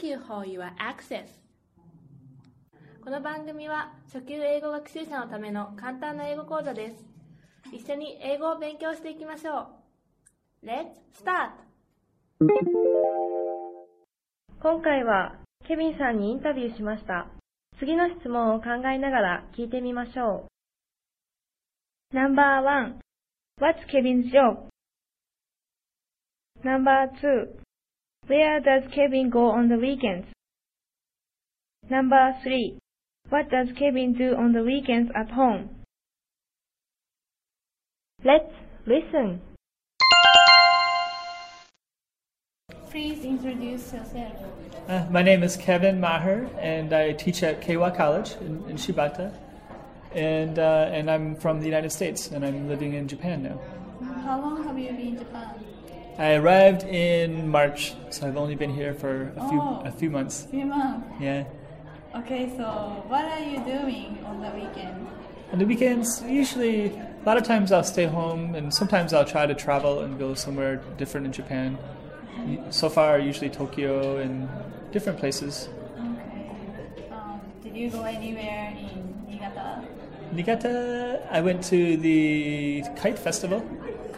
Thank you for your access. この番組は初級英語学習者のための簡単な英語講座です。一緒に英語を勉強していきましょう。Let's start! 今回はケビンさんにインタビューしました。次の質問を考えながら聞いてみましょう。Number 1 What's Kevin's job? Number 2 Where does Kevin go on the weekends? Number 3 What does Kevin do on the weekends at home? Let's listen. Please introduce yourself. Uh, my name is Kevin Maher, and I teach at Keiwa College in, in Shibata. And, uh, and I'm from the United States, and I'm living in Japan now. How long have you been in Japan? I arrived in March, so I've only been here for a few, Oh. a few months. Few months. Yeah. Okay, so what are you doing on the weekend? On the weekends, usually, a lot of times I'll stay home, and sometimes I'll try to travel and go somewhere different in Japan. So far, usually Tokyo and different places. Okay. Um, did you go anywhere in Niigata? Niigata, I went to the kite festival.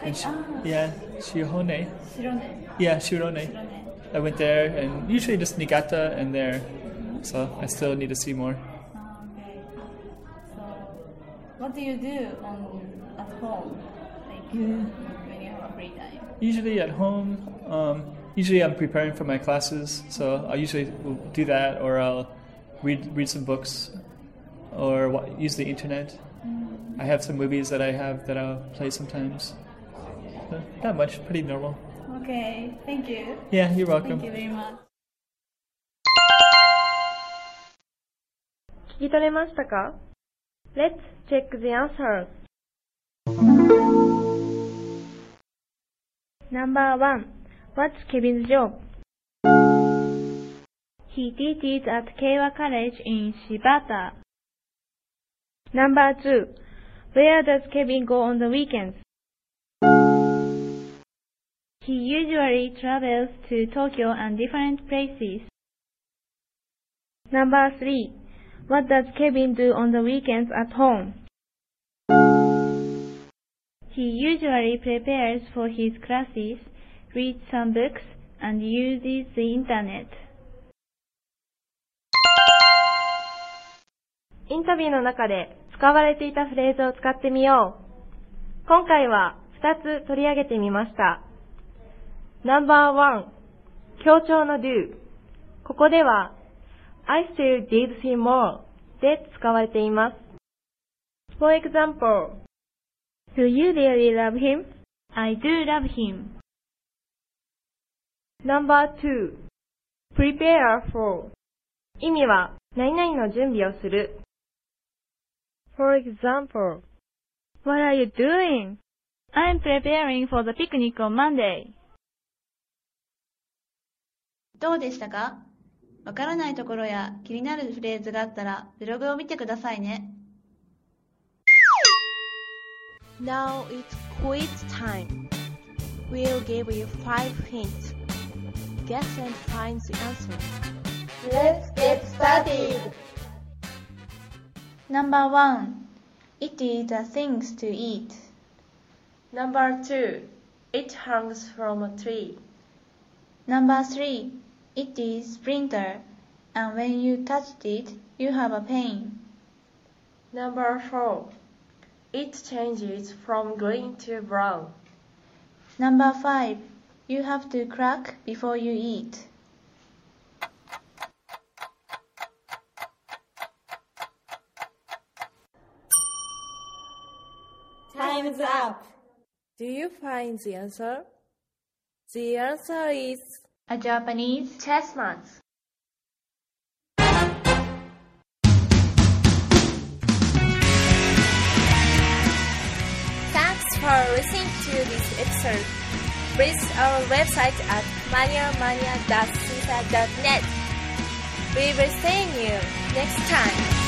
In Shi- ah. yeah, Shihone. Shirone. Yeah, Shirone. Shirone. I went there, and usually just Niigata and there. So I still need to see more. Ah, Okay. So, what do you do on at home? Like when you have a free time? Usually at home, um, usually I'm preparing for my classes, so I usually will do that, or I'll read read some books, or use the internet. I have some movies that I have that I'll play sometimes. So, not much, pretty normal. Okay. Thank you. Yeah, you're welcome. Thank you very much. 聞き取れましたか ?Let's check the answers. Number 1. What's Kevin's job? He teaches at Keiwa College in Shibata. Number 2. Where does Kevin go on the weekends? He usually travels to Tokyo and different places. Number 3. What does Kevin do on the weekends at home? He usually prepares for his classes, reads some books, and uses the internet. インタビューの中で使われていたフレーズを使ってみよう。今回は2つ取り上げてみました。 No.1 強調の do ここでは I still did see more で使われています。For example, Do you really love him? I do love him. Number 2 Prepare for 意味は何々の準備をする。For example, What are you doing? I'm preparing for the picnic on Monday. どうでしたかわからないところや気になるフレーズがあったらブログを見てくださいね。Now it's quiz time. We'll give you five hints. Guess and find the answer. Let's get started. Number 1 It is the things to eat. Number 2 It hangs from a tree. Number 3 It is splinter and when you touched it you have a pain. Number 4 It changes from green to brown. Number 5 You have to crack before you eat. Time's up. Do you find the answer? The answer is A Japanese Chestnut. Thanks for listening to this episode. Visit our website at maniamania.caesar.net. We will see you next time.